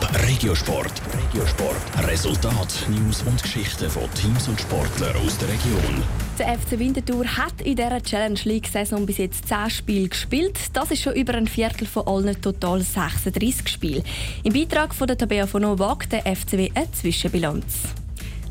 Top Regiosport. Regiosport. Resultat, News und Geschichten von Teams und Sportlern aus der Region. Der FC Winterthur hat in dieser Challenge League-Saison bis jetzt 10 Spiele gespielt. Das ist schon über ein Viertel von allen total 36 Spielen. Im Beitrag von der Tabea von wagt der FCW eine Zwischenbilanz.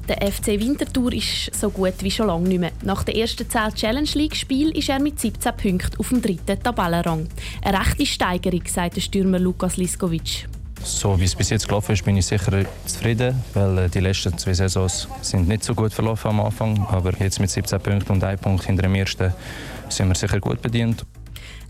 Der FC Winterthur ist so gut wie schon lange nicht mehr. Nach den ersten 10 Challenge League-Spielen ist er mit 17 Punkten auf dem dritten Tabellenrang. Eine rechte Steigerung, sagt der Stürmer Lukas Liskovic. So wie es bis jetzt gelaufen ist, bin ich sicher zufrieden, weil äh, die letzten zwei Saisons sind nicht so gut verlaufen am Anfang. Aber jetzt mit 17 Punkten und einem Punkt hinter dem ersten sind wir sicher gut bedient.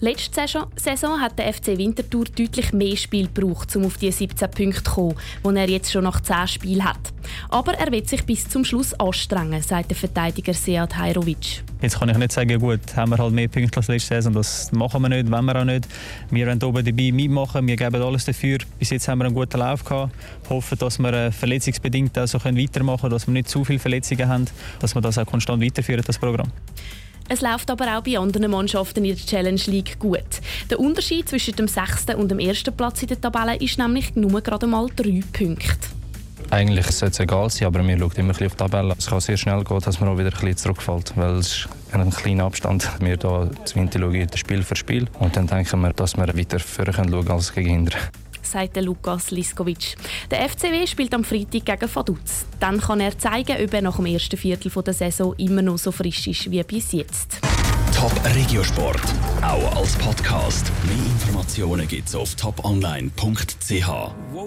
Letzte Saison hat der FC Winterthur deutlich mehr Spiel gebraucht, um auf die 17 Punkte zu kommen, die er jetzt schon nach 10 Spielen hat. Aber er wird sich bis zum Schluss anstrengen, sagt der Verteidiger Sead Hajrovic. Jetzt kann ich nicht sagen, gut, haben wir halt mehr Punkte als letzte Saison. Das machen wir nicht, wollen wir auch nicht. Wir wollen oben dabei mitmachen, wir geben alles dafür. Bis jetzt haben wir einen guten Lauf gehabt. Hoffen, dass wir äh, verletzungsbedingt auch so weitermachen können, dass wir nicht zu viele Verletzungen haben, dass wir das auch konstant weiterführen, das Programm. Es läuft aber auch bei anderen Mannschaften in der Challenge League gut. Der Unterschied zwischen dem sechsten und dem ersten Platz in der Tabelle ist nämlich nur gerade mal drei Punkte. Eigentlich sollte es egal sein, aber wir schauen immer ein auf die Tabelle. Es kann sehr schnell gehen, dass man auch wieder ein bisschen zurückfällt, weil es ist ein kleiner Abstand. Wir hier schauen Spiel für Spiel und dann denken wir, dass wir weiter schauen können als gegen hinten sagt Lukas Liskovic. Der FCW spielt am Freitag gegen Vaduz. Dann kann er zeigen, ob er nach dem ersten Viertel der Saison immer noch so frisch ist wie bis jetzt. Top Regiosport, auch als Podcast. Mehr Informationen gibt's auf toponline.ch.